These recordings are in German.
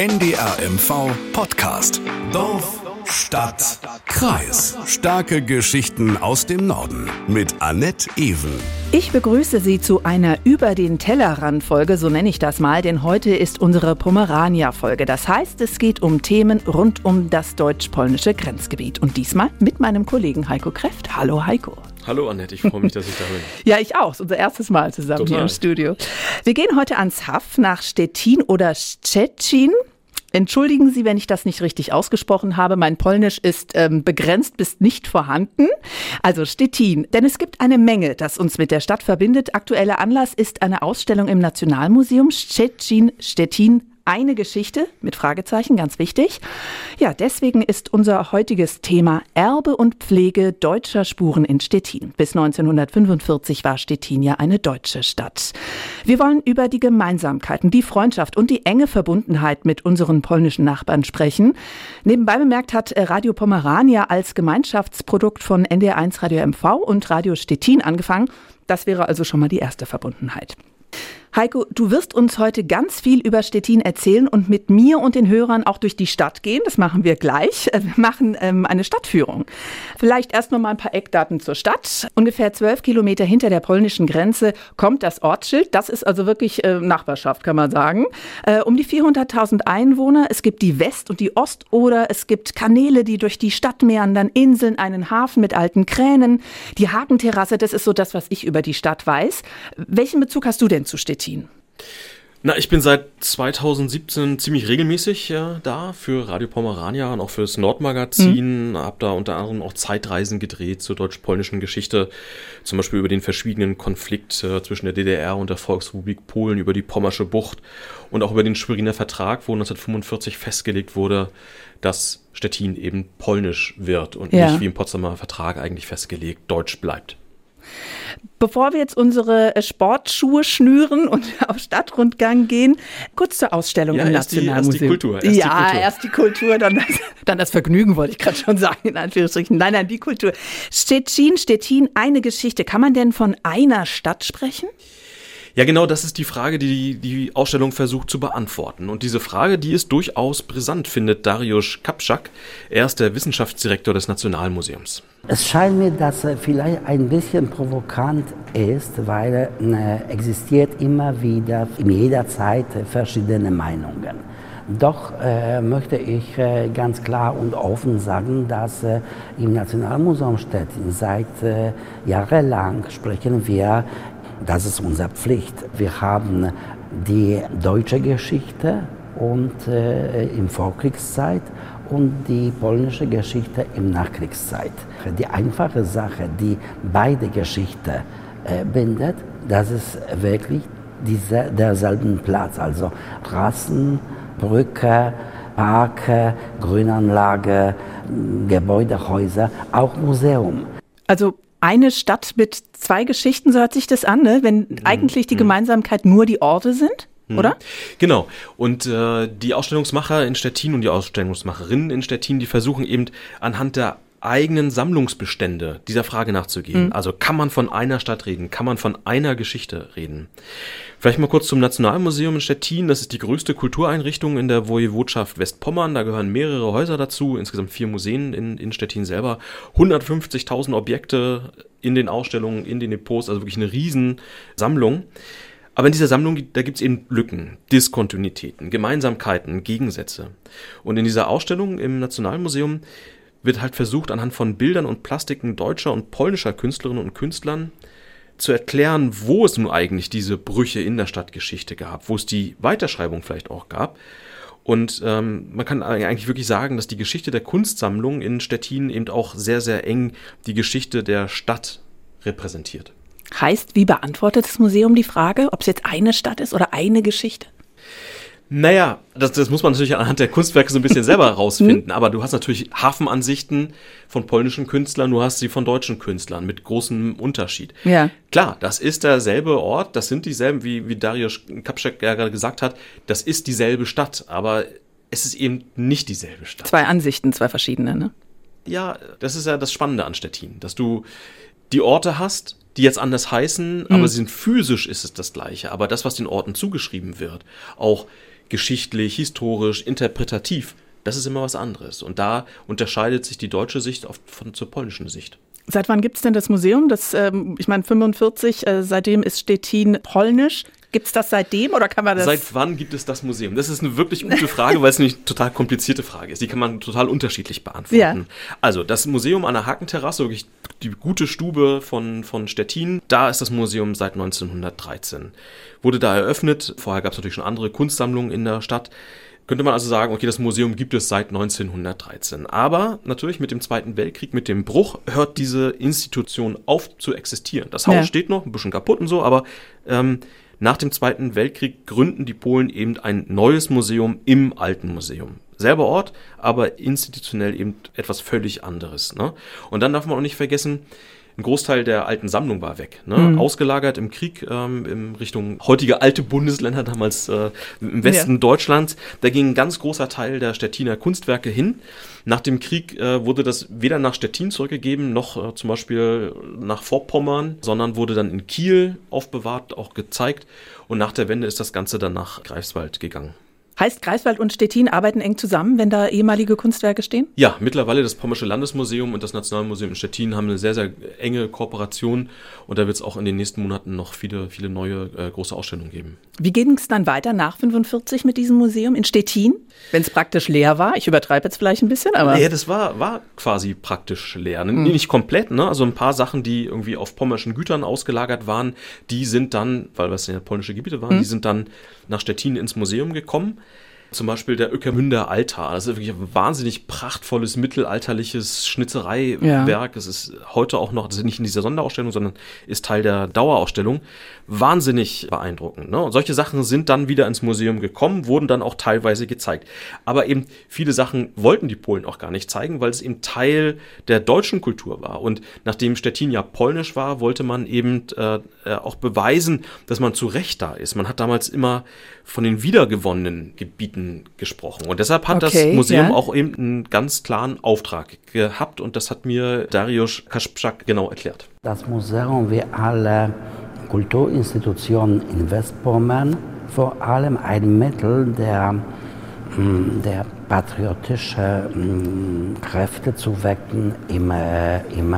NDR Podcast. Dorf, Stadt, Kreis. Starke Geschichten aus dem Norden mit Annette Ewen. Ich begrüße Sie zu einer Über den Tellerrand Folge, so nenne ich das mal, denn heute ist unsere Pomerania Folge. Das heißt, es geht um Themen rund um das deutsch-polnische Grenzgebiet und diesmal mit meinem Kollegen Heiko Kreft. Hallo Heiko. Hallo Annette, ich freue mich, dass ich da bin. ja, ich auch. Unser erstes Mal zusammen Total. hier im Studio. Wir gehen heute ans Haff nach Stettin oder Szczecin. Entschuldigen Sie, wenn ich das nicht richtig ausgesprochen habe. Mein Polnisch ist ähm, begrenzt bis nicht vorhanden. Also Stettin. Denn es gibt eine Menge, das uns mit der Stadt verbindet. Aktueller Anlass ist eine Ausstellung im Nationalmuseum Szczecin, Stettin eine Geschichte mit Fragezeichen, ganz wichtig. Ja, deswegen ist unser heutiges Thema Erbe und Pflege deutscher Spuren in Stettin. Bis 1945 war Stettin ja eine deutsche Stadt. Wir wollen über die Gemeinsamkeiten, die Freundschaft und die enge Verbundenheit mit unseren polnischen Nachbarn sprechen. Nebenbei bemerkt hat Radio Pomerania als Gemeinschaftsprodukt von NDR1 Radio MV und Radio Stettin angefangen. Das wäre also schon mal die erste Verbundenheit. Heiko, du wirst uns heute ganz viel über Stettin erzählen und mit mir und den Hörern auch durch die Stadt gehen. Das machen wir gleich. Äh, wir machen ähm, eine Stadtführung. Vielleicht erst noch mal ein paar Eckdaten zur Stadt. Ungefähr zwölf Kilometer hinter der polnischen Grenze kommt das Ortsschild. Das ist also wirklich äh, Nachbarschaft, kann man sagen. Äh, um die 400.000 Einwohner. Es gibt die West- und die Ostoder. Es gibt Kanäle, die durch die Stadt meandern, Inseln, einen Hafen mit alten Kränen. Die Hakenterrasse, das ist so das, was ich über die Stadt weiß. Welchen Bezug hast du denn zu Stettin? Na, ich bin seit 2017 ziemlich regelmäßig ja, da für Radio Pomerania und auch für das Nordmagazin. Mhm. Hab da unter anderem auch Zeitreisen gedreht zur deutsch-polnischen Geschichte. Zum Beispiel über den verschwiegenen Konflikt äh, zwischen der DDR und der Volksrepublik Polen, über die Pommersche Bucht und auch über den Schweriner Vertrag, wo 1945 festgelegt wurde, dass Stettin eben polnisch wird und ja. nicht wie im Potsdamer Vertrag eigentlich festgelegt deutsch bleibt. Bevor wir jetzt unsere äh, Sportschuhe schnüren und auf Stadtrundgang gehen, kurz zur Ausstellung ja, im erst Nationalmuseum. Die, erst die Kultur. Erst ja, die Kultur. erst die Kultur, dann das, dann das Vergnügen, wollte ich gerade schon sagen, in Anführungsstrichen. Nein, nein, die Kultur. Stettin, Stettin, eine Geschichte. Kann man denn von einer Stadt sprechen? Ja, genau, das ist die Frage, die die Ausstellung versucht zu beantworten. Und diese Frage, die ist durchaus brisant, findet Dariusz Kapschak. Er ist der Wissenschaftsdirektor des Nationalmuseums. Es scheint mir, dass er vielleicht ein bisschen provokant ist, weil äh, existiert immer wieder in jeder Zeit verschiedene Meinungen. Doch äh, möchte ich äh, ganz klar und offen sagen, dass äh, im Nationalmuseum Stettin seit äh, jahrelang sprechen wir das ist unsere Pflicht. Wir haben die deutsche Geschichte und äh, im Vorkriegszeit und die polnische Geschichte im Nachkriegszeit. Die einfache Sache, die beide Geschichten äh, bindet, das ist wirklich diese, derselben Platz, also Straßen, Brücke, Parke, Grünanlage, Gebäude, Häuser, auch Museum. Also eine Stadt mit zwei Geschichten, so hört sich das an, ne? wenn mhm. eigentlich die mhm. Gemeinsamkeit nur die Orte sind? Mhm. Oder? Genau. Und äh, die Ausstellungsmacher in Stettin und die Ausstellungsmacherinnen in Stettin, die versuchen eben anhand der eigenen Sammlungsbestände dieser Frage nachzugehen. Mhm. Also kann man von einer Stadt reden? Kann man von einer Geschichte reden? Vielleicht mal kurz zum Nationalmuseum in Stettin. Das ist die größte Kultureinrichtung in der Woiwodschaft Westpommern. Da gehören mehrere Häuser dazu, insgesamt vier Museen in, in Stettin selber, 150.000 Objekte in den Ausstellungen, in den Depots, also wirklich eine Riesensammlung. Aber in dieser Sammlung, da gibt es eben Lücken, Diskontinuitäten, Gemeinsamkeiten, Gegensätze. Und in dieser Ausstellung im Nationalmuseum wird halt versucht, anhand von Bildern und Plastiken deutscher und polnischer Künstlerinnen und Künstlern zu erklären, wo es nun eigentlich diese Brüche in der Stadtgeschichte gab, wo es die Weiterschreibung vielleicht auch gab. Und ähm, man kann eigentlich wirklich sagen, dass die Geschichte der Kunstsammlung in Stettin eben auch sehr, sehr eng die Geschichte der Stadt repräsentiert. Heißt, wie beantwortet das Museum die Frage, ob es jetzt eine Stadt ist oder eine Geschichte? Naja, das, das muss man natürlich anhand der Kunstwerke so ein bisschen selber herausfinden. aber du hast natürlich Hafenansichten von polnischen Künstlern, du hast sie von deutschen Künstlern mit großem Unterschied. Ja. Klar, das ist derselbe Ort, das sind dieselben, wie, wie Darius Kapschek ja gerade gesagt hat, das ist dieselbe Stadt, aber es ist eben nicht dieselbe Stadt. Zwei Ansichten, zwei verschiedene, ne? Ja, das ist ja das Spannende an Stettin, dass du die Orte hast, die jetzt anders heißen, mhm. aber sie sind physisch ist es das gleiche. Aber das, was den Orten zugeschrieben wird, auch geschichtlich, historisch, interpretativ, das ist immer was anderes. Und da unterscheidet sich die deutsche Sicht oft von zur polnischen Sicht. Seit wann gibt es denn das Museum? Das, ähm, ich meine, 45, äh, seitdem ist Stettin polnisch. Gibt es das seitdem oder kann man das? Seit wann gibt es das Museum? Das ist eine wirklich gute Frage, weil es eine total komplizierte Frage ist. Die kann man total unterschiedlich beantworten. Ja. Also das Museum an der Hakenterrasse, wirklich die gute Stube von, von Stettin, da ist das Museum seit 1913. Wurde da eröffnet. Vorher gab es natürlich schon andere Kunstsammlungen in der Stadt könnte man also sagen, okay, das Museum gibt es seit 1913. Aber natürlich mit dem Zweiten Weltkrieg, mit dem Bruch, hört diese Institution auf zu existieren. Das Haus ja. steht noch, ein bisschen kaputt und so, aber ähm, nach dem Zweiten Weltkrieg gründen die Polen eben ein neues Museum im alten Museum. Selber Ort, aber institutionell eben etwas völlig anderes. Ne? Und dann darf man auch nicht vergessen, ein Großteil der alten Sammlung war weg. Ne? Mhm. Ausgelagert im Krieg ähm, in Richtung heutige alte Bundesländer, damals äh, im Westen ja. Deutschlands. Da ging ein ganz großer Teil der Stettiner Kunstwerke hin. Nach dem Krieg äh, wurde das weder nach Stettin zurückgegeben, noch äh, zum Beispiel nach Vorpommern, sondern wurde dann in Kiel aufbewahrt, auch gezeigt. Und nach der Wende ist das Ganze dann nach Greifswald gegangen. Heißt, Greifswald und Stettin arbeiten eng zusammen, wenn da ehemalige Kunstwerke stehen? Ja, mittlerweile das Pommersche Landesmuseum und das Nationalmuseum in Stettin haben eine sehr, sehr enge Kooperation und da wird es auch in den nächsten Monaten noch viele, viele neue äh, große Ausstellungen geben. Wie ging es dann weiter nach 45 mit diesem Museum in Stettin, wenn es praktisch leer war? Ich übertreibe jetzt vielleicht ein bisschen, aber. Ja, das war, war quasi praktisch leer. Mhm. Nicht komplett, ne? Also ein paar Sachen, die irgendwie auf pommerschen Gütern ausgelagert waren, die sind dann, weil das ja polnische Gebiete waren, mhm. die sind dann nach Stettin ins Museum gekommen. Zum Beispiel der Öckermünder Altar. Das ist wirklich ein wahnsinnig prachtvolles mittelalterliches Schnitzereiwerk. Ja. Es ist heute auch noch, das ist nicht in dieser Sonderausstellung, sondern ist Teil der Dauerausstellung. Wahnsinnig beeindruckend. Ne? Und solche Sachen sind dann wieder ins Museum gekommen, wurden dann auch teilweise gezeigt. Aber eben viele Sachen wollten die Polen auch gar nicht zeigen, weil es eben Teil der deutschen Kultur war. Und nachdem Stettin ja polnisch war, wollte man eben äh, äh auch beweisen, dass man zu Recht da ist. Man hat damals immer von den wiedergewonnenen Gebieten gesprochen. Und deshalb hat okay, das Museum ja. auch eben einen ganz klaren Auftrag gehabt und das hat mir Dariusz Kasprzak genau erklärt. Das Museum wie alle Kulturinstitutionen in Westpommern vor allem ein Mittel der, hm, der patriotischen hm, Kräfte zu wecken im, äh, im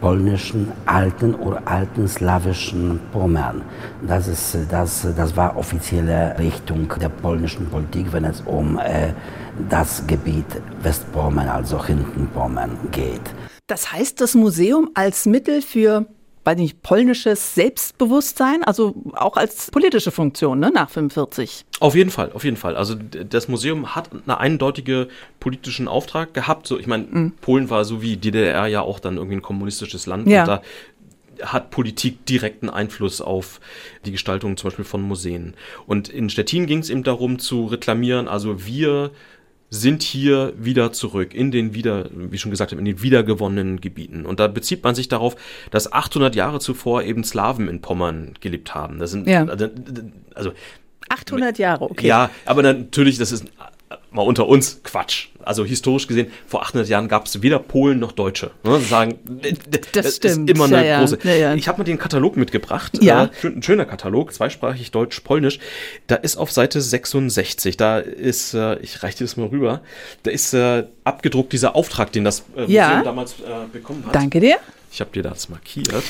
polnischen alten oder alten slawischen Pommern. Das, ist, das, das war offizielle Richtung der polnischen Politik, wenn es um äh, das Gebiet Westpommern, also Hintenpommern geht. Das heißt, das Museum als Mittel für weiß nicht, polnisches Selbstbewusstsein, also auch als politische Funktion ne, nach 45. Auf jeden Fall, auf jeden Fall. Also das Museum hat einen eindeutigen politischen Auftrag gehabt. So, ich meine, mhm. Polen war so wie DDR ja auch dann irgendwie ein kommunistisches Land ja. und da hat Politik direkten Einfluss auf die Gestaltung zum Beispiel von Museen. Und in Stettin ging es eben darum zu reklamieren, also wir sind hier wieder zurück in den wieder, wie schon gesagt, in den wiedergewonnenen Gebieten. Und da bezieht man sich darauf, dass 800 Jahre zuvor eben Slawen in Pommern gelebt haben. Das sind, ja. also 800 Jahre, okay. Ja, aber natürlich, das ist mal unter uns Quatsch. Also historisch gesehen, vor 800 Jahren gab es weder Polen noch Deutsche. Ne? Sagen, das, das stimmt. ist immer eine ja, große. Ja. Ich habe mal den Katalog mitgebracht. Ja. Äh, ein schöner Katalog, zweisprachig Deutsch-Polnisch. Da ist auf Seite 66, da ist, äh, ich reiche dir das mal rüber, da ist äh, abgedruckt dieser Auftrag, den das äh, Museum damals äh, bekommen hat. Danke dir. Ich habe dir das markiert.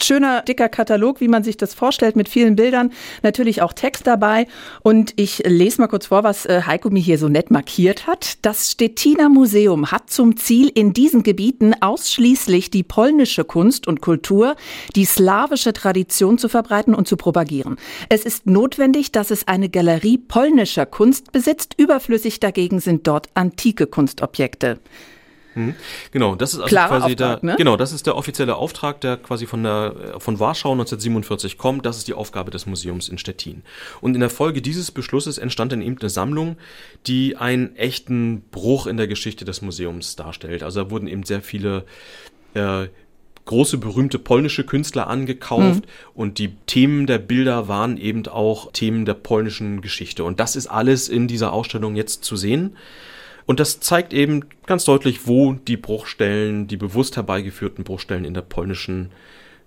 Schöner, dicker Katalog, wie man sich das vorstellt, mit vielen Bildern. Natürlich auch Text dabei. Und ich lese mal kurz vor, was äh, Heiko mir hier so nett markiert hat. Das Stettiner Museum hat zum Ziel, in diesen Gebieten ausschließlich die polnische Kunst und Kultur, die slawische Tradition zu verbreiten und zu propagieren. Es ist notwendig, dass es eine Galerie polnischer Kunst besitzt. Überflüssig dagegen sind dort antike Kunstobjekte. Mhm. Genau, das ist also Klarer quasi Auftrag, der, ne? genau, das ist der offizielle Auftrag, der quasi von der von Warschau 1947 kommt. Das ist die Aufgabe des Museums in Stettin. Und in der Folge dieses Beschlusses entstand dann eben eine Sammlung, die einen echten Bruch in der Geschichte des Museums darstellt. Also da wurden eben sehr viele äh, große berühmte polnische Künstler angekauft mhm. und die Themen der Bilder waren eben auch Themen der polnischen Geschichte. Und das ist alles in dieser Ausstellung jetzt zu sehen. Und das zeigt eben ganz deutlich, wo die Bruchstellen, die bewusst herbeigeführten Bruchstellen in der polnischen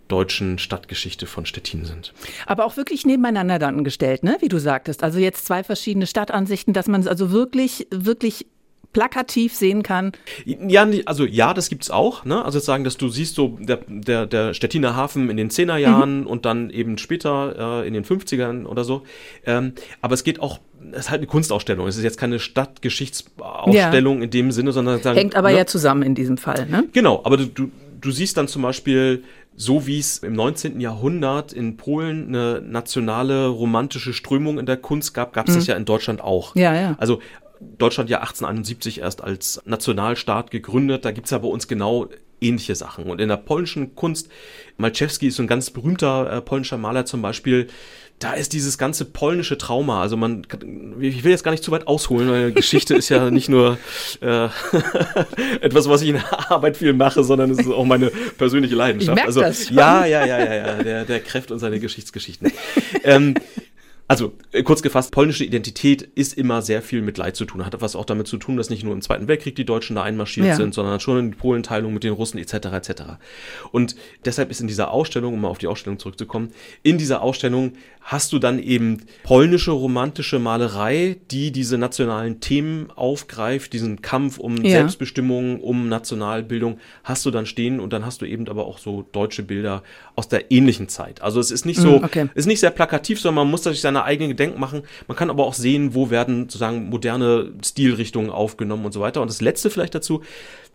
deutschen Stadtgeschichte von Stettin sind. Aber auch wirklich nebeneinander dann gestellt, ne? wie du sagtest. Also jetzt zwei verschiedene Stadtansichten, dass man es also wirklich, wirklich plakativ sehen kann. Ja, also ja, das gibt's auch. Ne? Also sagen, dass du siehst so der, der, der Stettiner Hafen in den 10er Jahren mhm. und dann eben später äh, in den 50ern oder so. Ähm, aber es geht auch es ist halt eine Kunstausstellung. Es ist jetzt keine Stadtgeschichtsausstellung ja. in dem Sinne, sondern sagen, hängt aber ne? ja zusammen in diesem Fall. Ne? Genau, aber du, du, du siehst dann zum Beispiel so wie es im 19. Jahrhundert in Polen eine nationale romantische Strömung in der Kunst gab, gab es mhm. das ja in Deutschland auch. Ja, ja. Also Deutschland ja 1871 erst als Nationalstaat gegründet. Da gibt es ja bei uns genau ähnliche Sachen. Und in der polnischen Kunst, Malczewski ist so ein ganz berühmter äh, polnischer Maler zum Beispiel, da ist dieses ganze polnische Trauma. Also man, ich will jetzt gar nicht zu weit ausholen, weil Geschichte ist ja nicht nur äh, etwas, was ich in der Arbeit viel mache, sondern es ist auch meine persönliche Leidenschaft. Ich also das schon. ja, ja, ja, ja, ja, der, der Kräft und seine Geschichtsgeschichten. ähm, also äh, kurz gefasst, polnische Identität ist immer sehr viel mit Leid zu tun. Hat was auch damit zu tun, dass nicht nur im Zweiten Weltkrieg die Deutschen da einmarschiert ja. sind, sondern schon in die Polenteilung mit den Russen etc. etc. Und deshalb ist in dieser Ausstellung, um mal auf die Ausstellung zurückzukommen, in dieser Ausstellung hast du dann eben polnische romantische Malerei, die diese nationalen Themen aufgreift, diesen Kampf um ja. Selbstbestimmung, um Nationalbildung, hast du dann stehen und dann hast du eben aber auch so deutsche Bilder aus der ähnlichen Zeit. Also es ist nicht so, mm, okay. ist nicht sehr plakativ, sondern man muss sich seine eigenen Gedenken machen. Man kann aber auch sehen, wo werden sozusagen moderne Stilrichtungen aufgenommen und so weiter. Und das letzte vielleicht dazu,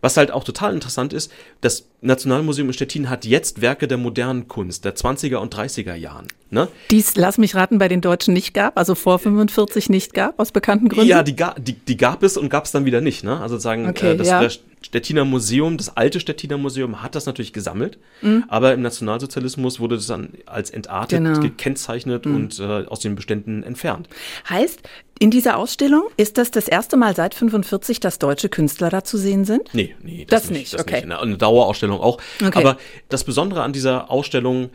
was halt auch total interessant ist, das Nationalmuseum in Stettin hat jetzt Werke der modernen Kunst, der 20er und 30er Jahren. Ne? Dies, lass mich raten, bei den Deutschen nicht gab, also vor 45 nicht gab, aus bekannten Gründen? Ja, die, die, die gab es und gab es dann wieder nicht. Ne? Also sagen, okay, äh, das, ja. Stettiner Museum, das alte Stettiner Museum hat das natürlich gesammelt, mhm. aber im Nationalsozialismus wurde das dann als entartet genau. gekennzeichnet mhm. und äh, aus den Beständen entfernt. Heißt, in dieser Ausstellung ist das das erste Mal seit 45, dass deutsche Künstler da zu sehen sind? Nee, nee, das, das nicht. nicht. Das okay. Nicht. Eine Dauerausstellung auch. Okay. Aber das Besondere an dieser Ausstellung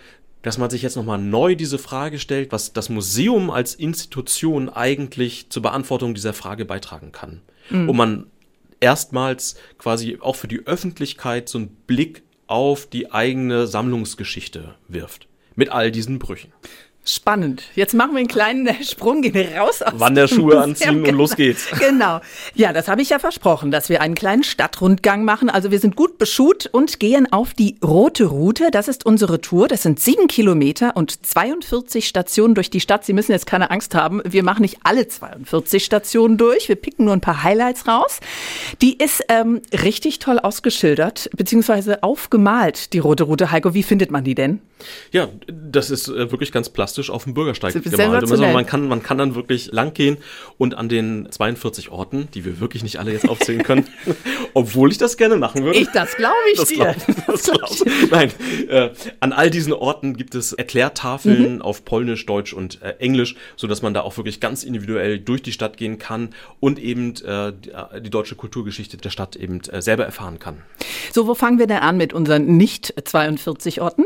dass man sich jetzt nochmal neu diese Frage stellt, was das Museum als Institution eigentlich zur Beantwortung dieser Frage beitragen kann. Mhm. Und man erstmals quasi auch für die Öffentlichkeit so einen Blick auf die eigene Sammlungsgeschichte wirft. Mit all diesen Brüchen. Spannend. Jetzt machen wir einen kleinen Sprung, gehen raus aus Wanderschuhe anziehen und los geht's. Genau. Ja, das habe ich ja versprochen, dass wir einen kleinen Stadtrundgang machen. Also wir sind gut beschut und gehen auf die Rote Route. Das ist unsere Tour. Das sind sieben Kilometer und 42 Stationen durch die Stadt. Sie müssen jetzt keine Angst haben. Wir machen nicht alle 42 Stationen durch. Wir picken nur ein paar Highlights raus. Die ist ähm, richtig toll ausgeschildert, beziehungsweise aufgemalt, die Rote Route. Heiko, wie findet man die denn? Ja, das ist äh, wirklich ganz plastisch auf dem Bürgersteig gemalt. Also man kann, man kann dann wirklich lang gehen und an den 42 Orten, die wir wirklich nicht alle jetzt aufzählen können, obwohl ich das gerne machen würde. Ich, das glaube ich das dir. Glaub, das glaub, Nein, äh, an all diesen Orten gibt es Erklärtafeln mhm. auf Polnisch, Deutsch und äh, Englisch, so dass man da auch wirklich ganz individuell durch die Stadt gehen kann und eben äh, die, äh, deutsche Kulturgeschichte der Stadt eben äh, selber erfahren kann. So, wo fangen wir denn an mit unseren nicht 42 Orten?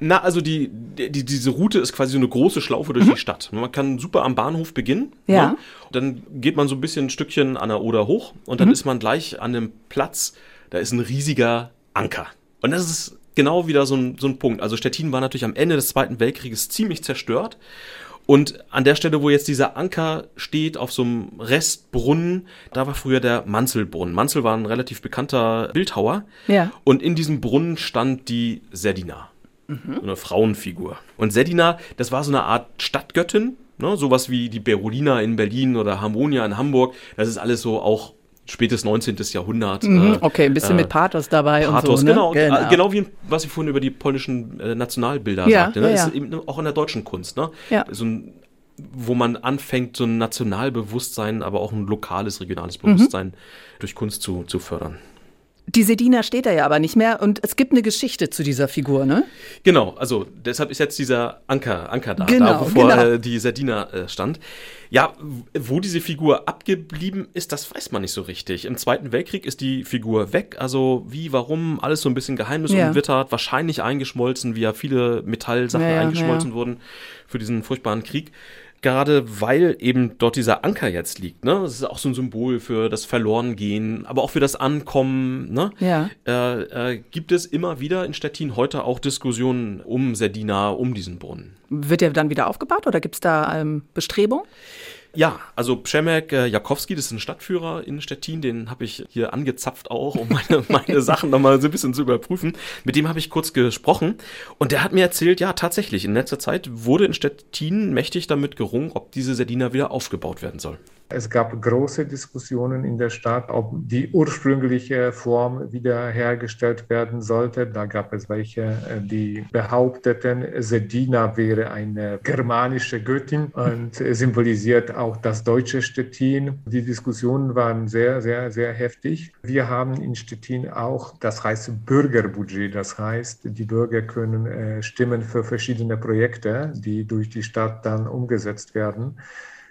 Na, also die, die, diese Route ist quasi so eine große Schlaufe durch mhm. die Stadt. Man kann super am Bahnhof beginnen. Ja. Ne? Dann geht man so ein bisschen ein Stückchen an der Oder hoch und dann mhm. ist man gleich an einem Platz, da ist ein riesiger Anker. Und das ist genau wieder so ein, so ein Punkt. Also Stettin war natürlich am Ende des Zweiten Weltkrieges ziemlich zerstört. Und an der Stelle, wo jetzt dieser Anker steht, auf so einem Restbrunnen, da war früher der Manzelbrunnen. Manzel war ein relativ bekannter Bildhauer. Ja. Und in diesem Brunnen stand die Sedina. Mhm. So eine Frauenfigur. Und Sedina, das war so eine Art Stadtgöttin, ne? sowas wie die Berolina in Berlin oder Harmonia in Hamburg. Das ist alles so auch spätes 19. Jahrhundert. Mhm, äh, okay, ein bisschen äh, mit Pathos dabei Pathos, und so. Ne? Genau, genau. genau wie was ich vorhin über die polnischen äh, Nationalbilder ja, sagte. Ne? Ja, ja. Ist eben auch in der deutschen Kunst. Ne? Ja. So ein, wo man anfängt, so ein Nationalbewusstsein, aber auch ein lokales, regionales Bewusstsein mhm. durch Kunst zu, zu fördern. Die Sedina steht da ja aber nicht mehr und es gibt eine Geschichte zu dieser Figur, ne? Genau, also deshalb ist jetzt dieser Anker, Anker da, genau, da bevor genau. Äh, die Sedina äh, stand. Ja, wo diese Figur abgeblieben ist, das weiß man nicht so richtig. Im Zweiten Weltkrieg ist die Figur weg, also wie, warum, alles so ein bisschen geheimnisumwittert, ja. wahrscheinlich eingeschmolzen, wie ja viele Metallsachen ja, ja, eingeschmolzen wurden für diesen furchtbaren Krieg. Gerade weil eben dort dieser Anker jetzt liegt. Ne? Das ist auch so ein Symbol für das Verlorengehen, aber auch für das Ankommen. Ne? Ja. Äh, äh, gibt es immer wieder in Stettin heute auch Diskussionen um Serdina, um diesen Brunnen. Wird der dann wieder aufgebaut oder gibt es da ähm, Bestrebungen? Ja, also Przemek äh, Jakowski, das ist ein Stadtführer in Stettin, den habe ich hier angezapft auch, um meine, meine Sachen nochmal so ein bisschen zu überprüfen. Mit dem habe ich kurz gesprochen und der hat mir erzählt, ja tatsächlich, in letzter Zeit wurde in Stettin mächtig damit gerungen, ob diese Serdina wieder aufgebaut werden soll. Es gab große Diskussionen in der Stadt, ob die ursprüngliche Form wiederhergestellt werden sollte. Da gab es welche, äh, die behaupteten, Sedina wäre eine germanische Göttin und symbolisiert auch das deutsche Stettin. Die Diskussionen waren sehr, sehr, sehr heftig. Wir haben in Stettin auch das heißt Bürgerbudget. Das heißt, die Bürger können äh, stimmen für verschiedene Projekte, die durch die Stadt dann umgesetzt werden.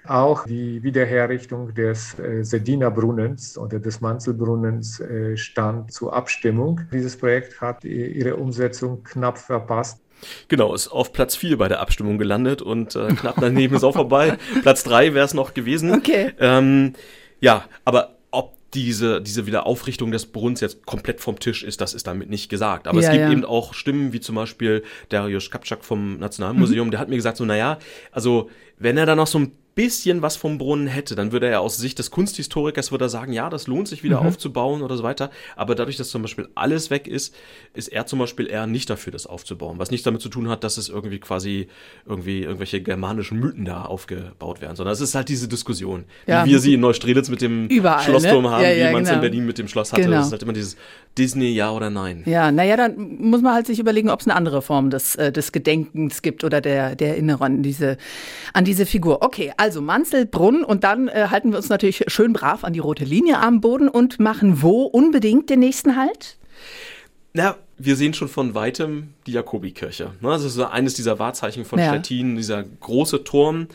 Auch die Wiederherrichtung des äh, Sediner Brunnens oder des Manzelbrunnens äh, stand zur Abstimmung. Dieses Projekt hat ihre Umsetzung knapp verpasst. Genau, ist auf Platz 4 bei der Abstimmung gelandet und äh, knapp daneben ist auch vorbei. Platz 3 wäre es noch gewesen. Okay. Ähm, ja, aber ob diese, diese Wiederaufrichtung des Brunnens jetzt komplett vom Tisch ist, das ist damit nicht gesagt. Aber Ja, es gibt ja. eben auch Stimmen, wie zum Beispiel Dariusz Kapczak vom Nationalmuseum, der hat mir gesagt, so, naja, also wenn er da noch so ein bisschen was vom Brunnen hätte, dann würde er aus Sicht des Kunsthistorikers würde er sagen, ja, das lohnt sich wieder aufzubauen oder so weiter. Aber dadurch, dass zum Beispiel alles weg ist, ist er zum Beispiel eher nicht dafür, das aufzubauen. Was nichts damit zu tun hat, dass es irgendwie quasi irgendwie irgendwelche germanischen Mythen da aufgebaut werden, sondern es ist halt diese Diskussion, Ja. wie wir sie in Neustrelitz mit dem Überall, Schlossturm ne? haben, Ja, ja, wie man es genau. in Berlin mit dem Schloss hatte. Genau. Das ist halt immer dieses Disney, ja oder nein. Ja, naja, dann muss man halt sich überlegen, ob es eine andere Form des, äh, des Gedenkens gibt oder der, der Erinnerung an diese, an diese Figur. Okay, also Manzelbrunn und dann äh, halten wir uns natürlich schön brav an die rote Linie am Boden und machen wo unbedingt den nächsten Halt? Na, wir sehen schon von weitem die Jakobikirche. Ne? Das ist eines dieser Wahrzeichen von Ja. Stettin, dieser große Turm.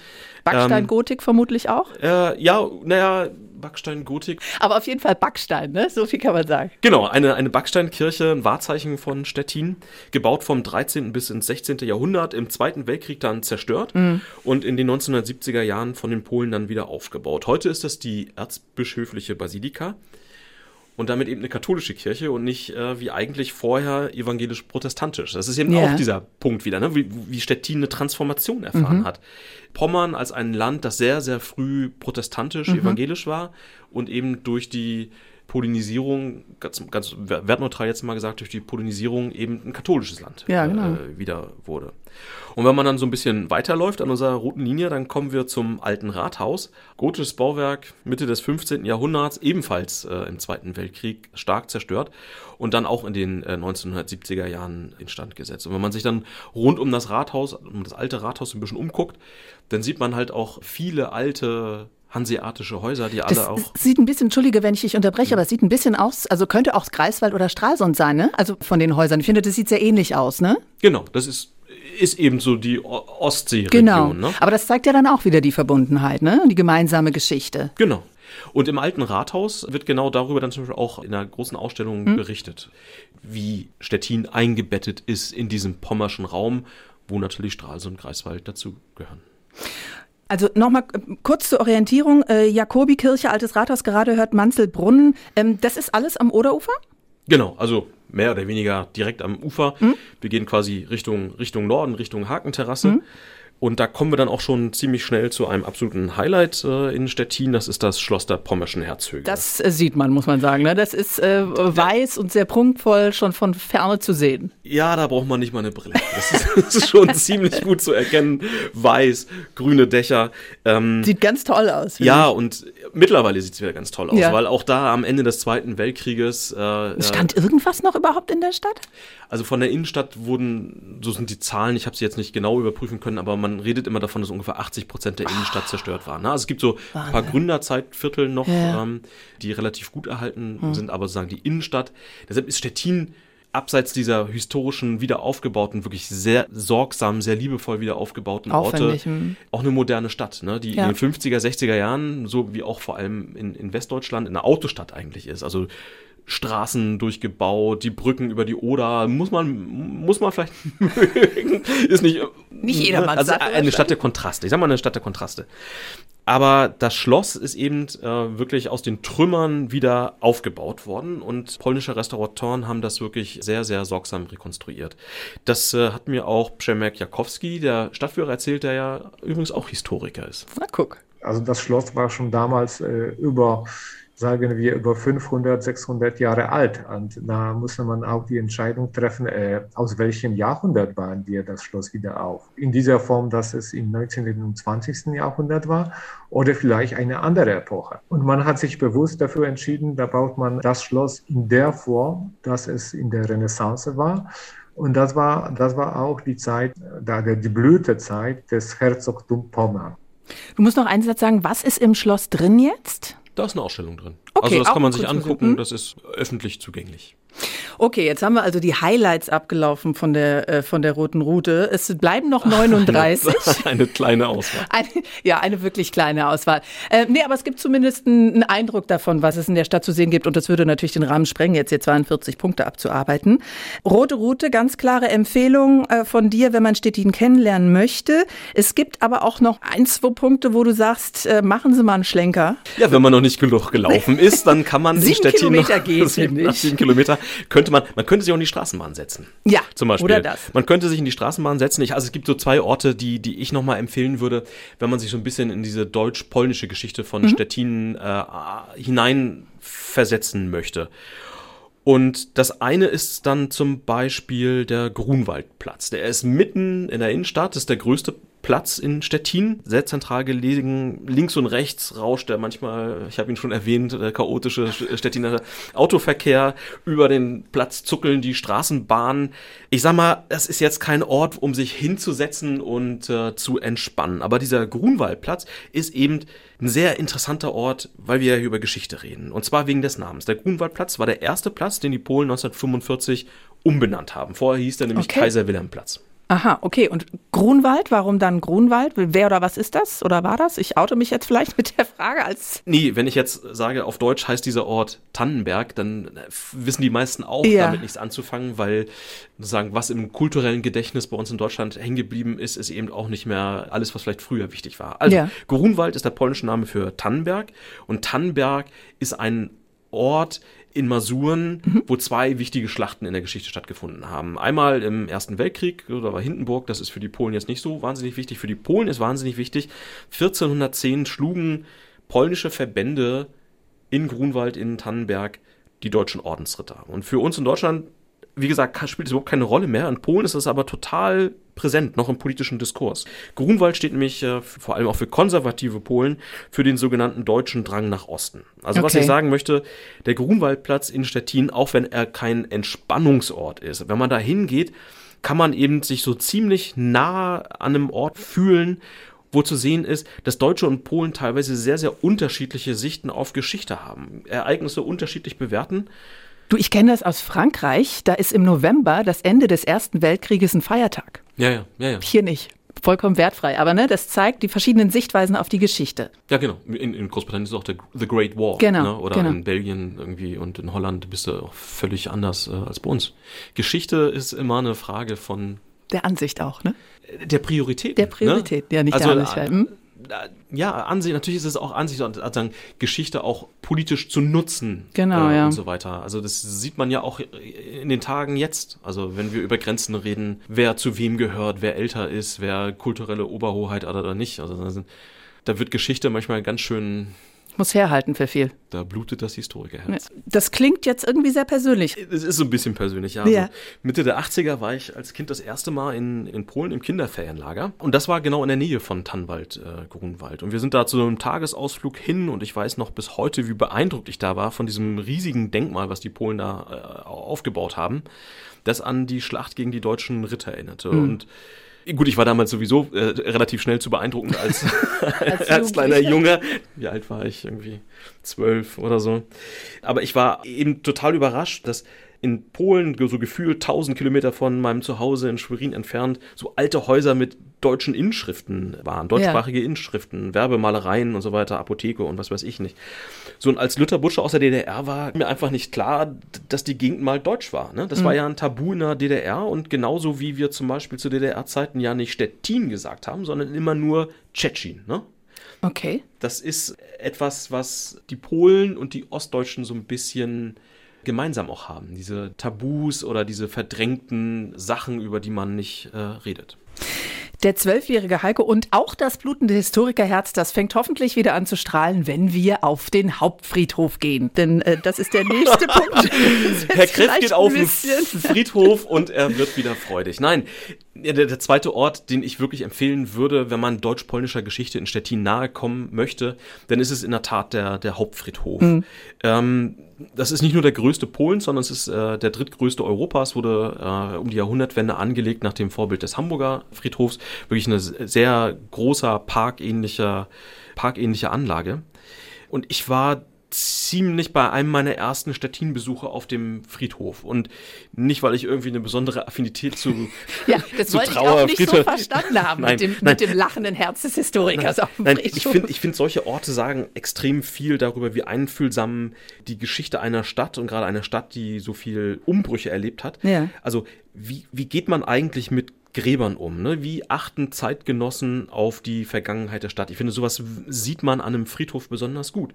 Backstein-Gotik vermutlich auch. Äh, ja, naja, Backstein, Gotik. Aber auf jeden Fall Backstein, ne? So viel kann man sagen. Genau, eine, eine Backsteinkirche, ein Wahrzeichen von Stettin, gebaut vom 13. bis ins 16. Jahrhundert, im Zweiten Weltkrieg dann zerstört und in den 1970er Jahren von den Polen dann wieder aufgebaut. Heute ist das die erzbischöfliche Basilika und damit eben eine katholische Kirche und nicht äh, wie eigentlich vorher evangelisch-protestantisch. Das ist eben Ja. auch dieser Punkt wieder, ne? wie, wie Stettin eine Transformation erfahren hat. Pommern als ein Land, das sehr, sehr früh protestantisch, evangelisch war und eben durch die Polinisierung, ganz, ganz wertneutral jetzt mal gesagt, durch die Polinisierung eben ein katholisches Land Ja, genau. äh, wieder wurde. Und wenn man dann so ein bisschen weiterläuft an unserer roten Linie, dann kommen wir zum alten Rathaus. Gotisches Bauwerk, Mitte des 15. Jahrhunderts, ebenfalls äh, im Zweiten Weltkrieg stark zerstört und dann auch in den äh, 1970er Jahren instand gesetzt. Und wenn man sich dann rund um das Rathaus, um das alte Rathaus ein bisschen umguckt, dann sieht man halt auch viele alte hanseatische Häuser, die alle Das auch sieht ein bisschen, entschuldige, wenn ich dich unterbreche, aber es sieht ein bisschen aus, also könnte auch Greifswald oder Stralsund sein, ne? Also von den Häusern. Ich finde, das sieht sehr ähnlich aus, ne? Genau, das ist, ist eben so die Ostseeregion. Genau. Ne? Aber das zeigt ja dann auch wieder die Verbundenheit, ne? Die gemeinsame Geschichte. Genau. Und im alten Rathaus wird genau darüber dann zum Beispiel auch in einer großen Ausstellung Hm. berichtet, wie Stettin eingebettet ist in diesem pommerschen Raum, wo natürlich Stralsund und Greifswald dazu gehören. Also nochmal äh, kurz zur Orientierung. Äh, Jakobikirche, Altes Rathaus, gerade hört Manzelbrunnen. Ähm, das ist alles am Oderufer? Genau, also mehr oder weniger direkt am Ufer. Hm? Wir gehen quasi Richtung, Richtung Norden, Richtung Hakenterrasse. Und da kommen wir dann auch schon ziemlich schnell zu einem absoluten Highlight äh, in Stettin. Das ist das Schloss der Pommerschen Herzöge. Das äh, sieht man, muss man sagen. Ne? Das ist äh, weiß und sehr prunkvoll, schon von Ferne zu sehen. Ja, da braucht man nicht mal eine Brille. Das ist, das ist schon ziemlich gut zu erkennen. Weiß, grüne Dächer. Ähm, Sieht ganz toll aus. ja, und mittlerweile sieht es wieder ganz toll aus, Ja. weil auch da am Ende des Zweiten Weltkrieges, äh, ich. Stand irgendwas noch überhaupt in der Stadt? also von der Innenstadt wurden, so sind die Zahlen, ich habe sie jetzt nicht genau überprüfen können, aber man redet immer davon, dass ungefähr 80 Prozent der Innenstadt zerstört waren. Ne? Also es gibt so ein paar Gründerzeitviertel noch, Ja. ähm, die relativ gut erhalten sind, aber sozusagen die Innenstadt. Deshalb ist Stettin abseits dieser historischen, wiederaufgebauten, wirklich sehr sorgsam, sehr liebevoll wieder aufgebauten Orte, hm. auch eine moderne Stadt, ne? die Ja. in den 50er, 60er Jahren, so wie auch vor allem in, in Westdeutschland, eine Autostadt eigentlich ist. Also Straßen durchgebaut, die Brücken über die Oder. Muss man, muss man vielleicht mögen. Ist nicht. Nicht jedermanns Also eine Stadt der Kontraste. Ich sag mal eine Stadt der Kontraste. Aber das Schloss ist eben äh, wirklich aus den Trümmern wieder aufgebaut worden und polnische Restauratoren haben das wirklich sehr, sehr sorgsam rekonstruiert. Das äh, hat mir auch Przemek Jakowski, der Stadtführer, erzählt, der ja übrigens auch Historiker ist. Na, guck. Also das Schloss war schon damals äh, über sagen wir, über 500, 600 Jahre alt. Und da musste man auch die Entscheidung treffen, äh, aus welchem Jahrhundert bauen wir das Schloss wieder auf. In dieser Form, dass es im 19. und 20. Jahrhundert war oder vielleicht eine andere Epoche. Und man hat sich bewusst dafür entschieden, da baut man das Schloss in der Form, dass es in der Renaissance war. Und das war, das war auch die Zeit, die Blütezeit des Herzogtums Pommern. Du musst noch einen Satz sagen, was ist im Schloss drin jetzt? Da ist eine Ausstellung drin. Okay, also das kann man sich angucken, das ist öffentlich zugänglich. Okay, jetzt haben wir also die Highlights abgelaufen von der, äh, von der roten Route. Es bleiben noch 39. Eine, eine kleine Auswahl. Eine, ja, eine wirklich kleine Auswahl. Äh, nee, aber es gibt zumindest einen, Eindruck davon, was es in der Stadt zu sehen gibt. Und das würde natürlich den Rahmen sprengen, jetzt hier 42 Punkte abzuarbeiten. Rote Route, ganz klare Empfehlung äh, von dir, wenn man Stettin kennenlernen möchte. Es gibt aber auch noch ein, zwei Punkte, wo du sagst, äh, machen Sie mal einen Schlenker. Ja, wenn man noch nicht genug gelaufen ist, dann kann man in Sieben Stettin Kilometer noch, geht, sieben, sieben Kilometer könnte man, man könnte sich auch in die Straßenbahn setzen. Ja, Zum Beispiel. oder das. Man könnte sich in die Straßenbahn setzen. Ich, also es gibt so zwei Orte, die, die ich nochmal empfehlen würde, wenn man sich so ein bisschen in diese deutsch-polnische Geschichte Mhm. von Stettin äh, hineinversetzen möchte. Und das eine ist dann zum Beispiel der Grunwaldplatz. Der ist mitten in der Innenstadt, das ist der größte Platz in Stettin, sehr zentral gelegen. Links und rechts rauscht der manchmal, ich habe ihn schon erwähnt, der chaotische Stettiner Autoverkehr. Über den Platz zuckeln die Straßenbahnen. Ich sag mal, das ist jetzt kein Ort, um sich hinzusetzen und äh, zu entspannen. Aber dieser Grunwaldplatz ist eben ein sehr interessanter Ort, weil wir ja hier über Geschichte reden. Und zwar wegen des Namens. Der Grunwaldplatz war der erste Platz, den die Polen 1945 umbenannt haben. Vorher hieß er nämlich Okay. Kaiser Wilhelm Platz. Aha, okay. Und Grunwald, warum dann Grunwald? Wer oder was ist das? Oder war das? Ich oute mich jetzt vielleicht mit der Frage als. Nee, wenn ich jetzt sage, auf Deutsch heißt dieser Ort Tannenberg, dann äh, wissen die meisten auch Ja. damit nichts anzufangen, weil sagen, was im kulturellen Gedächtnis bei uns in Deutschland hängen geblieben ist, ist eben auch nicht mehr alles, was vielleicht früher wichtig war. Also Ja. Grunwald ist der polnische Name für Tannenberg und Tannenberg ist ein Ort in Masuren, wo zwei wichtige Schlachten in der Geschichte stattgefunden haben. Einmal im Ersten Weltkrieg, da war Hindenburg, das ist für die Polen jetzt nicht so wahnsinnig wichtig. Für die Polen ist wahnsinnig wichtig. 1410 schlugen polnische Verbände in Grunwald, in Tannenberg die deutschen Ordensritter. Und für uns in Deutschland, wie gesagt, spielt es überhaupt keine Rolle mehr. In Polen ist es aber total präsent, noch im politischen Diskurs. Grunwald steht nämlich äh, vor allem auch für konservative Polen für den sogenannten deutschen Drang nach Osten. Also was Okay. ich sagen möchte, der Grunwaldplatz in Stettin, auch wenn er kein Entspannungsort ist, wenn man da hingeht, kann man eben sich so ziemlich nah an einem Ort fühlen, wo zu sehen ist, dass Deutsche und Polen teilweise sehr, sehr unterschiedliche Sichten auf Geschichte haben, Ereignisse unterschiedlich bewerten. Du, ich kenne das aus Frankreich. Da ist im November das Ende des Ersten Weltkrieges ein Feiertag. Ja, ja, ja, ja. Hier nicht. Vollkommen wertfrei. Aber ne, das zeigt die verschiedenen Sichtweisen auf die Geschichte. Ja, genau. In, in Großbritannien ist es auch der The Great War. Genau, Ne? Oder genau. in Belgien irgendwie und in Holland bist du auch völlig anders äh, als bei uns. Geschichte ist immer eine Frage von Der Ansicht auch, ne? der Priorität. Der Priorität, ja, nicht der Ansicht. äh, Hm? Ja, Ansicht, natürlich ist es auch Ansicht, also Geschichte auch politisch zu nutzen. Genau, äh, ja. Und so weiter. Also das sieht man ja auch in den Tagen jetzt. Also wenn wir über Grenzen reden, wer zu wem gehört, wer älter ist, wer kulturelle Oberhoheit hat oder nicht. Also da sind- da wird Geschichte manchmal ganz schön, Muss herhalten für viel. da blutet das Historikerherz. Das klingt jetzt irgendwie sehr persönlich. Es ist so ein bisschen persönlich, ja. Also Ja. Mitte der 80er war ich als Kind das erste Mal in, in Polen im Kinderferienlager. Und das war genau in der Nähe von Tannwald, äh, Grunwald. Und wir sind da zu einem Tagesausflug hin und ich weiß noch bis heute, wie beeindruckt ich da war von diesem riesigen Denkmal, was die Polen da äh, aufgebaut haben, das an die Schlacht gegen die deutschen Ritter erinnerte. Und Gut, ich war damals sowieso äh, relativ schnell zu beeindruckend als, als, kleiner Junge. Wie alt war ich? Irgendwie zwölf oder so. Aber ich war eben total überrascht, dass in Polen, so gefühlt 1000 Kilometer von meinem Zuhause in Schwerin entfernt, so alte Häuser mit deutschen Inschriften waren, deutschsprachige ja. Inschriften, Werbemalereien und so weiter, Apotheke und was weiß ich nicht. So, und als Luther Butsche aus der DDR war mir einfach nicht klar, dass die Gegend mal deutsch war. Ne? Das mhm. war ja ein Tabu in der DDR und genauso wie wir zum Beispiel zu DDR-Zeiten ja nicht Stettin gesagt haben, sondern immer nur Tschetschen. Ne? Okay. Das ist etwas, was die Polen und die Ostdeutschen so ein bisschen gemeinsam auch haben. Diese Tabus oder diese verdrängten Sachen, über die man nicht äh, redet. Der zwölfjährige Heiko und auch das blutende Historikerherz, das fängt hoffentlich wieder an zu strahlen, wenn wir auf den Hauptfriedhof gehen. Denn äh, das ist der nächste Punkt. Herr Kreff geht auf den Friedhof und er wird wieder freudig. Nein, der, der, zweite Ort, den ich wirklich empfehlen würde, wenn man deutsch-polnischer Geschichte in Stettin nahe kommen möchte, dann ist es in der Tat der, der Hauptfriedhof. Mhm. Ähm, das ist nicht nur der größte Polens, sondern es ist äh, der drittgrößte Europas, wurde äh, um die Jahrhundertwende angelegt nach dem Vorbild des Hamburger Friedhofs. Wirklich eine sehr großer, parkähnlicher, parkähnliche Anlage. Und ich war ziemlich bei einem meiner ersten Stettin-Besuche auf dem Friedhof. Und nicht, weil ich irgendwie eine besondere Affinität zu Ja, das zu wollte Trauer, ich auch nicht Friedhof. so verstanden haben nein, mit, dem, nein, mit dem lachenden Herz des Historikers nein, auf dem nein, Friedhof. Ich finde, ich find, solche Orte sagen extrem viel darüber, wie einfühlsam die Geschichte einer Stadt und gerade einer Stadt, die so viel Umbrüche erlebt hat. Ja. Also, wie, wie geht man eigentlich mit Gräbern um? Ne? Wie achten Zeitgenossen auf die Vergangenheit der Stadt? Ich finde, sowas sieht man an einem Friedhof besonders gut.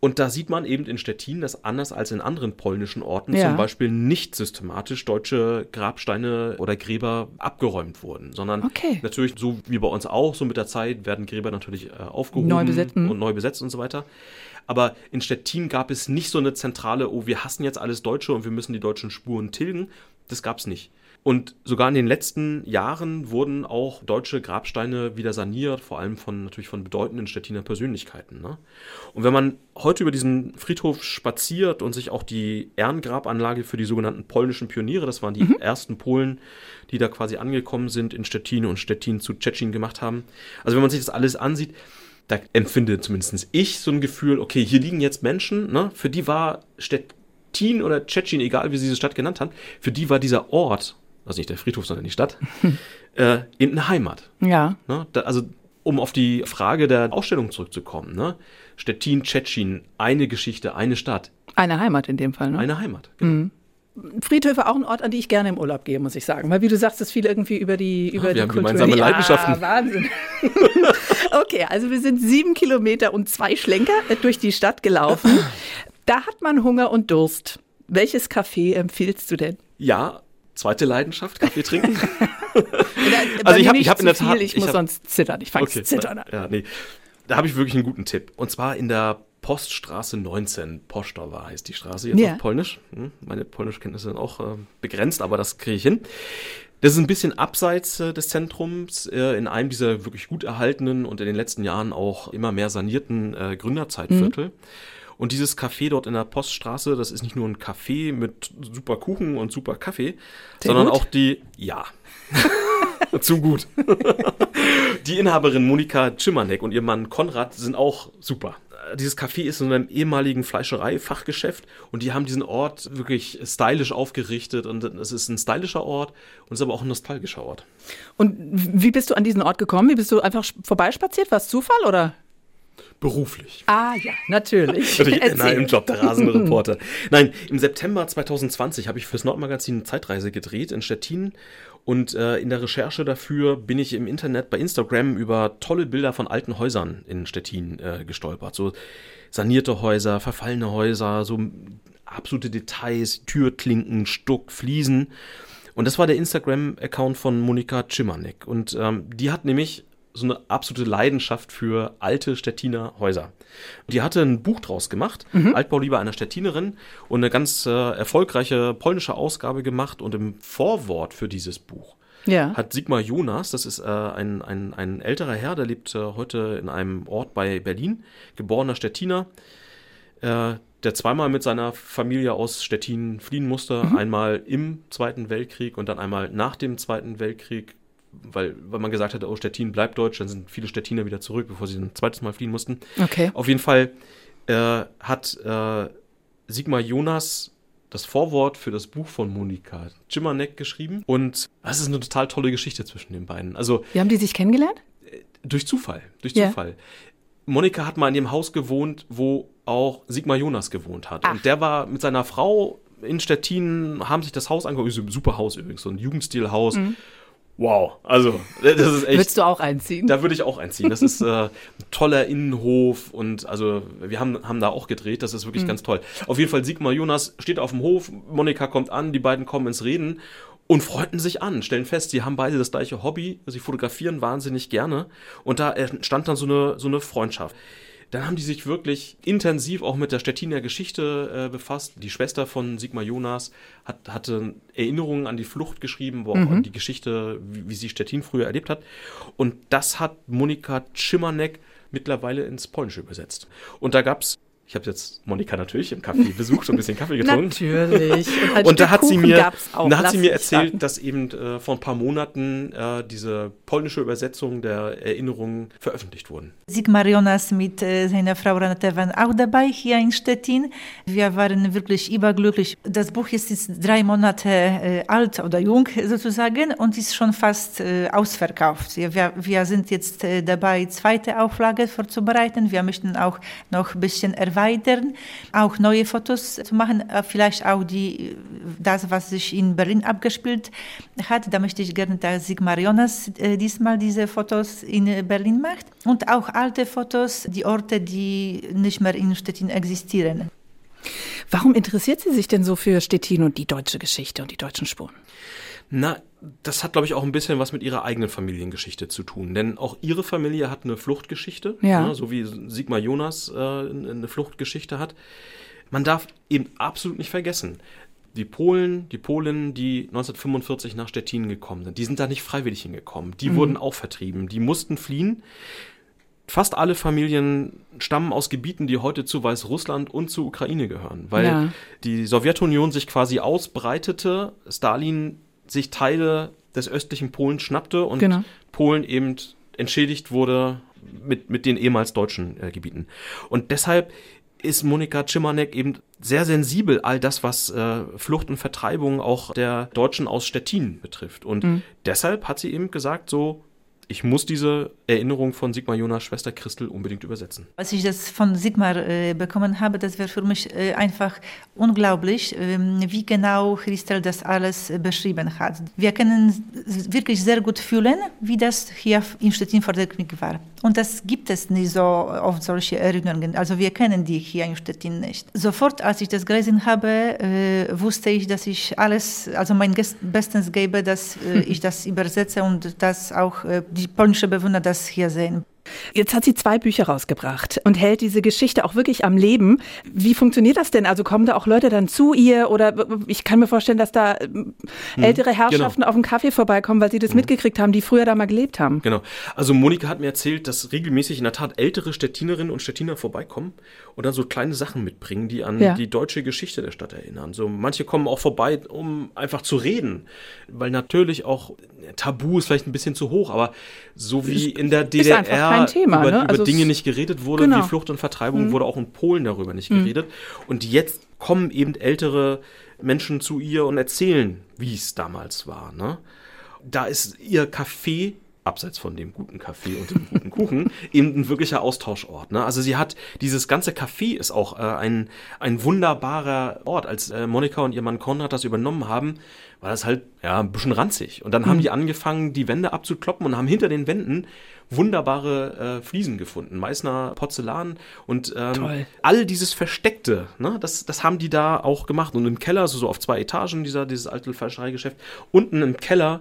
Und da sieht man eben in Stettin, dass anders als in anderen polnischen Orten ja. zum Beispiel nicht systematisch deutsche Grabsteine oder Gräber abgeräumt wurden, sondern okay. natürlich so wie bei uns auch, so mit der Zeit werden Gräber natürlich äh, aufgehoben neu und neu besetzt und so weiter. Aber in Stettin gab es nicht so eine zentrale, oh, wir hassen jetzt alles Deutsche und wir müssen die deutschen Spuren tilgen. Das gab es nicht. Und sogar in den letzten Jahren wurden auch deutsche Grabsteine wieder saniert, vor allem von natürlich von bedeutenden Stettiner Persönlichkeiten. Ne? Und wenn man heute über diesen Friedhof spaziert und sich auch die Ehrengrabanlage für die sogenannten polnischen Pioniere, das waren die mhm. ersten Polen, die da quasi angekommen sind in Stettin und Stettin zu Tschetschen gemacht haben. Also wenn man sich das alles ansieht, da empfinde zumindest ich so ein Gefühl, okay, hier liegen jetzt Menschen, ne, für die war Stettin oder Tschetschen, egal wie sie diese Stadt genannt haben, für die war dieser Ort also nicht der Friedhof, sondern die Stadt, äh, in eine Heimat. Ja. Ne? Da, also um auf die Frage der Ausstellung zurückzukommen, ne? Stettin, Tschetschen, eine Geschichte, eine Stadt. Eine Heimat in dem Fall, ne? Eine Heimat, genau. Mhm. Friedhöfe auch ein Ort, an die ich gerne im Urlaub gehe, muss ich sagen. Weil wie du sagst, das fiel irgendwie über die über ah, die haben Kultur. gemeinsame Leidenschaften. Ah, Wahnsinn. okay, also wir sind sieben Kilometer und zwei Schlenker durch die Stadt gelaufen. Da hat man Hunger und Durst. Welches Café empfiehlst du denn? Ja, zweite Leidenschaft, Kaffee trinken. also ich habe hab in der Tat, ich, ich muss hab, sonst zittern, ich fange okay, zittern an. Ja, nee. Da habe ich wirklich einen guten Tipp. Und zwar in der Poststraße 19. Postowa heißt die Straße jetzt ja. auf Polnisch. Hm, meine Polnischkenntnisse sind auch äh, begrenzt, aber das kriege ich hin. Das ist ein bisschen abseits äh, des Zentrums, äh, in einem dieser wirklich gut erhaltenen und in den letzten Jahren auch immer mehr sanierten äh, Gründerzeitviertel. Mhm. Und dieses Café dort in der Poststraße, das ist nicht nur ein Café mit super Kuchen und super Kaffee, Sehr sondern gut. auch die, ja, zu gut. die Inhaberin Monika Chimanek und ihr Mann Konrad sind auch super dieses Café ist in einem ehemaligen Fleischerei-Fachgeschäft und die haben diesen Ort wirklich stylisch aufgerichtet und es ist ein stylischer Ort und es ist aber auch ein nostalgischer Ort. Und wie bist du an diesen Ort gekommen? Wie bist du einfach vorbeispaziert? War es Zufall oder? Beruflich. Ah ja, natürlich. Nein, im Job der Rasenreporter. Nein, im September 2020 habe ich fürs Nordmagazin eine Zeitreise gedreht in Stettin und äh, in der Recherche dafür bin ich im Internet bei Instagram über tolle Bilder von alten Häusern in Stettin äh, gestolpert. So sanierte Häuser, verfallene Häuser, so absolute Details, Türklinken, Stuck, Fliesen. Und das war der Instagram-Account von Monika Chimanek. Und ähm, die hat nämlich so eine absolute Leidenschaft für alte Stettiner Häuser. Die hatte ein Buch draus gemacht, mhm. Altbauliebe einer Stettinerin, und eine ganz äh, erfolgreiche polnische Ausgabe gemacht. Und im Vorwort für dieses Buch ja. hat Sigmar Jonas, das ist äh, ein, ein, ein älterer Herr, der lebt äh, heute in einem Ort bei Berlin, geborener Stettiner, äh, der zweimal mit seiner Familie aus Stettin fliehen musste. Mhm. Einmal im Zweiten Weltkrieg und dann einmal nach dem Zweiten Weltkrieg weil, weil man gesagt hat, oh, Stettin bleibt deutsch, dann sind viele Stettiner wieder zurück, bevor sie ein zweites Mal fliehen mussten. Okay. Auf jeden Fall äh, hat äh, Sigmar Jonas das Vorwort für das Buch von Monika Chimanek geschrieben. Und das ist eine total tolle Geschichte zwischen den beiden. Also, Wie haben die sich kennengelernt? Durch Zufall. Durch Ja. Zufall. Monika hat mal in dem Haus gewohnt, wo auch Sigmar Jonas gewohnt hat. Ach. Und der war mit seiner Frau in Stettin, haben sich das Haus angeguckt. Super Haus übrigens, so ein Jugendstilhaus. Wow. Also, das ist echt. Würdest du auch einziehen? Da würde ich auch einziehen. Das ist äh, ein toller Innenhof und also wir haben, haben da auch gedreht. Das ist wirklich ganz toll. Auf jeden Fall Sigmar Jonas steht auf dem Hof, Monika kommt an, die beiden kommen ins Reden und freunden sich an, stellen fest, sie haben beide das gleiche Hobby, sie fotografieren wahnsinnig gerne und da entstand dann so eine, so eine Freundschaft. Dann haben die sich wirklich intensiv auch mit der Stettiner Geschichte äh, befasst. Die Schwester von Sigmar Jonas hat, hatte Erinnerungen an die Flucht geschrieben, wo auch die Geschichte, wie, wie sie Stettin früher erlebt hat. Und das hat Monika Schimanek mittlerweile ins Polnische übersetzt. Und da gab's, ich habe jetzt Monika natürlich im Café besucht, so ein bisschen Kaffee getrunken. Natürlich. ein Und da hat sie mir, auch. da hat sie mir erzählt, dass eben äh, vor ein paar Monaten äh, diese polnische Übersetzung der Erinnerungen veröffentlicht wurden. Sigmar Jonas mit äh, seiner Frau Renate waren auch dabei hier in Stettin. Wir waren wirklich überglücklich. Das Buch ist jetzt drei Monate äh, alt oder jung sozusagen und ist schon fast äh, ausverkauft. Wir, wir sind jetzt äh, dabei, zweite Auflage vorzubereiten. Wir möchten auch noch ein bisschen erweitern, auch neue Fotos zu machen, äh, vielleicht auch die, das, was sich in Berlin abgespielt hat. Da möchte ich gerne, dass Sigmar Jonas äh, diesmal diese Fotos in äh, Berlin macht und auch alte Fotos, die Orte, die nicht mehr in Stettin existieren. Warum interessiert sie sich denn so für Stettin und die deutsche Geschichte und die deutschen Spuren? Na, das hat, glaube ich, auch ein bisschen was mit ihrer eigenen Familiengeschichte zu tun. Denn auch ihre Familie hat eine Fluchtgeschichte, Ja. ne, so wie Sigmar Jonas äh, eine Fluchtgeschichte hat. Man darf eben absolut nicht vergessen, die Polen, die Polinnen, die 1945 nach Stettin gekommen sind, die sind da nicht freiwillig hingekommen. Die wurden auch vertrieben. Die mussten fliehen. Fast alle Familien stammen aus Gebieten, die heute zu Weißrussland und zu Ukraine gehören, weil Ja. die Sowjetunion sich quasi ausbreitete, Stalin sich Teile des östlichen Polen schnappte und Genau. Polen eben entschädigt wurde mit, mit den ehemals deutschen äh, Gebieten. Und deshalb ist Monika Schimanek eben sehr sensibel all das, was äh, Flucht und Vertreibung auch der Deutschen aus Stettin betrifft. Und deshalb hat sie eben gesagt, so, ich muss diese Erinnerung von Sigmar Jonas Schwester Christel unbedingt übersetzen. Als ich das von Sigmar äh, bekommen habe, das war für mich äh, einfach unglaublich, ähm, wie genau Christel das alles äh, beschrieben hat. Wir können wirklich sehr gut fühlen, wie das hier in Stettin vor der Krieg war. Und das gibt es nicht so oft solche Erinnerungen. Also wir kennen die hier in Stettin nicht. Sofort, als ich das gelesen habe, äh, wusste ich, dass ich alles, also mein Bestens gebe, dass äh, ich das übersetze und dass auch äh, die polnische Bewohner das hier sehen. Jetzt hat sie zwei Bücher rausgebracht und hält diese Geschichte auch wirklich am Leben. Wie funktioniert das denn? Also kommen da auch Leute dann zu ihr oder ich kann mir vorstellen, dass da ähm, ältere Herrschaften auf den Kaffee vorbeikommen, weil sie das mitgekriegt haben, die früher da mal gelebt haben. Genau. Also Monika hat mir erzählt, dass regelmäßig in der Tat ältere Stettinerinnen und Stettiner vorbeikommen und dann so kleine Sachen mitbringen, die an Ja. die deutsche Geschichte der Stadt erinnern. So manche kommen auch vorbei, um einfach zu reden, weil natürlich auch Tabu ist vielleicht ein bisschen zu hoch, aber so wie in der DDR kein Thema, über, ne? über Also Dinge es- nicht geredet wurde, Genau. wie Flucht und Vertreibung wurde auch in Polen darüber nicht geredet. Und jetzt kommen eben ältere Menschen zu ihr und erzählen, wie es damals war. Ne? da ist ihr Café abseits von dem guten Kaffee und dem guten Kuchen, eben ein wirklicher Austauschort. Ne? Also sie hat, dieses ganze Café ist auch äh, ein, ein wunderbarer Ort. Als äh, Monika und ihr Mann Konrad das übernommen haben, war das halt ja ein bisschen ranzig. Und dann haben die angefangen, die Wände abzukloppen und haben hinter den Wänden wunderbare äh, Fliesen gefunden. Meißner Porzellan und ähm, Toll. all dieses Versteckte, ne, das, das haben die da auch gemacht. Und im Keller, so, so auf zwei Etagen, dieser, dieses alte Fleischereigeschäft, unten im Keller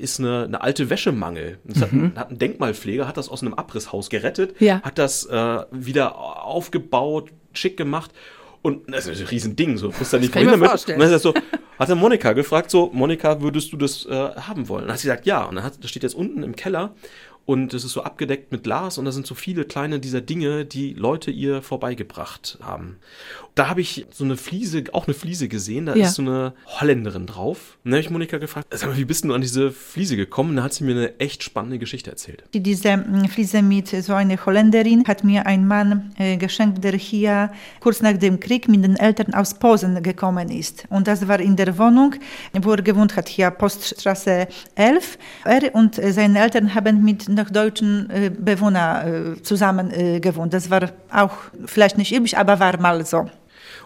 ist eine, eine alte Wäschemangel. Das hat, ein, hat ein Denkmalpfleger, hat das aus einem Abrisshaus gerettet, Ja. hat das äh, wieder aufgebaut, schick gemacht. Und das ist ein Riesending, so wusste er nicht, mir damit. vorstellen. Und dann ist so, hat er Monika gefragt, so, Monika, würdest du das äh, haben wollen? Und dann hat sie gesagt, ja. Und dann hat, das steht jetzt unten im Keller. Und es ist so abgedeckt mit Glas und da sind so viele kleine dieser Dinge, die Leute ihr vorbeigebracht haben. Da habe ich so eine Fliese, auch eine Fliese gesehen, da ja. ist so eine Holländerin drauf. Und dann habe ich Monika gefragt, sag mal, wie bist du an diese Fliese gekommen? Und da hat sie mir eine echt spannende Geschichte erzählt. Diese hm, Fliese mit so einer Holländerin hat mir ein Mann äh, geschenkt, der hier kurz nach dem Krieg mit den Eltern aus Posen gekommen ist. Und das war in der Wohnung, wo er gewohnt hat, hier Poststraße 11. Er und äh, seine Eltern haben mit noch deutschen äh, Bewohnern äh, zusammen äh, gewohnt. Das war auch vielleicht nicht üblich, aber war mal so.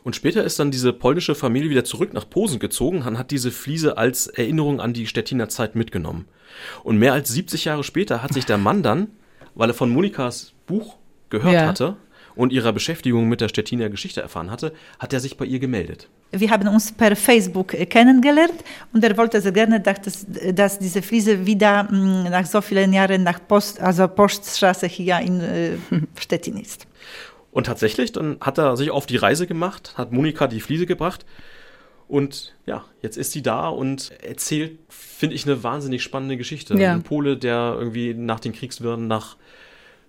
Und später ist dann diese polnische Familie wieder zurück nach Posen gezogen und hat diese Fliese als Erinnerung an die Stettiner Zeit mitgenommen. Und mehr als 70 Jahre später hat sich der Mann dann, weil er von Monikas Buch gehört ja. hatte, und ihrer Beschäftigung mit der Stettiner Geschichte erfahren hatte, hat er sich bei ihr gemeldet. Wir haben uns per Facebook kennengelernt und er wollte sehr gerne, dass, dass diese Fliese wieder mm, nach so vielen Jahren nach Post, also Poststraße hier in äh, Stettin ist. Und tatsächlich, dann hat er sich auf die Reise gemacht, hat Monika die Fliese gebracht und ja, jetzt ist sie da und erzählt, finde ich, eine wahnsinnig spannende Geschichte. Ja. Ein Pole, der irgendwie nach den Kriegswirren nach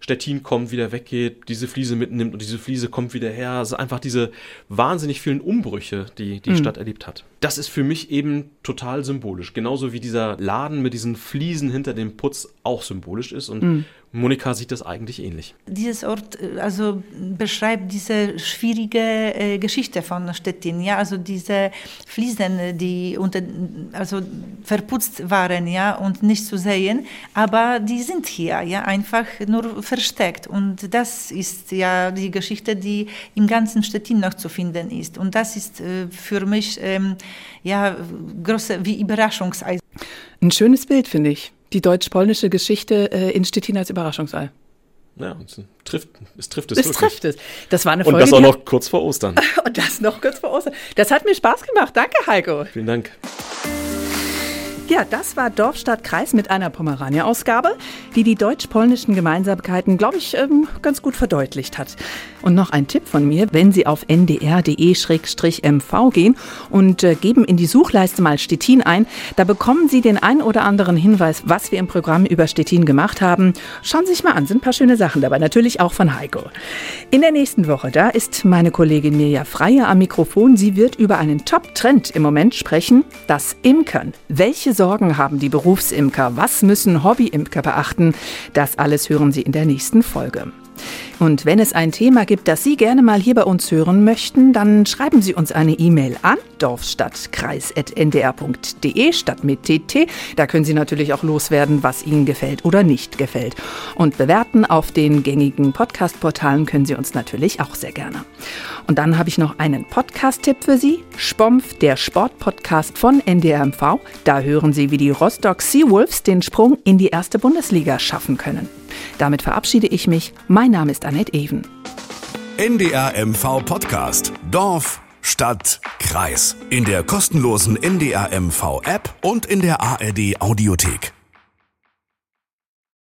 Stettin kommt, wieder weggeht, diese Fliese mitnimmt und diese Fliese kommt wieder her. Also einfach diese wahnsinnig vielen Umbrüche, die die mhm. Stadt erlebt hat. Das ist für mich eben total symbolisch. Genauso wie dieser Laden mit diesen Fliesen hinter dem Putz auch symbolisch ist. Und mhm. Monika sieht das eigentlich ähnlich. Dieses Ort äh, also beschreibt diese schwierige äh, Geschichte von Stettin, ja, also diese Fliesen, die unter, also verputzt waren, ja, und nicht zu sehen, aber die sind hier, ja, einfach nur versteckt. Und das ist ja die Geschichte, die im ganzen Stettin noch zu finden ist. Und das ist äh, für mich ähm, ja große wie Überraschungseis. Ein schönes Bild finde ich die deutsch-polnische Geschichte äh, in Stettin als Überraschungsei. Ja, es trifft es. Trifft es, es trifft es. Das war eine Folge. Und das auch noch kurz vor Ostern. Und das noch kurz vor Ostern. Das hat mir Spaß gemacht. Danke, Heiko. Vielen Dank. Ja, das war Dorf, Stadt, Kreis mit einer Pomerania-Ausgabe, die die deutsch-polnischen Gemeinsamkeiten, glaube ich, ähm, ganz gut verdeutlicht hat. Und noch ein Tipp von mir, wenn Sie auf ndr.de-mv gehen und äh, geben in die Suchleiste mal Stettin ein, da bekommen Sie den ein oder anderen Hinweis, was wir im Programm über Stettin gemacht haben. Schauen Sie sich mal an, sind ein paar schöne Sachen dabei, natürlich auch von Heiko. In der nächsten Woche, da ist meine Kollegin Mirja Freier am Mikrofon. Sie wird über einen Top-Trend im Moment sprechen, das Imkern. Welche Sorgen haben die Berufsimker? Was müssen Hobbyimker beachten? Das alles hören Sie in der nächsten Folge. Und wenn es ein Thema gibt, das Sie gerne mal hier bei uns hören möchten, dann schreiben Sie uns eine E-Mail an dorfstadtkreis.ndr.de statt mit TT. Da können Sie natürlich auch loswerden, was Ihnen gefällt oder nicht gefällt. Und bewerten auf den gängigen Podcast-Portalen können Sie uns natürlich auch sehr gerne. Und dann habe ich noch einen Podcast-Tipp für Sie. Spompf, der Sportpodcast von NDRMV. Da hören Sie, wie die Rostock Seawolves den Sprung in die erste Bundesliga schaffen können. Damit verabschiede ich mich. Mein Name ist Annette Even. NDR MV Podcast. Dorf, Stadt, Kreis. In der kostenlosen NDR MV App und in der ARD Audiothek.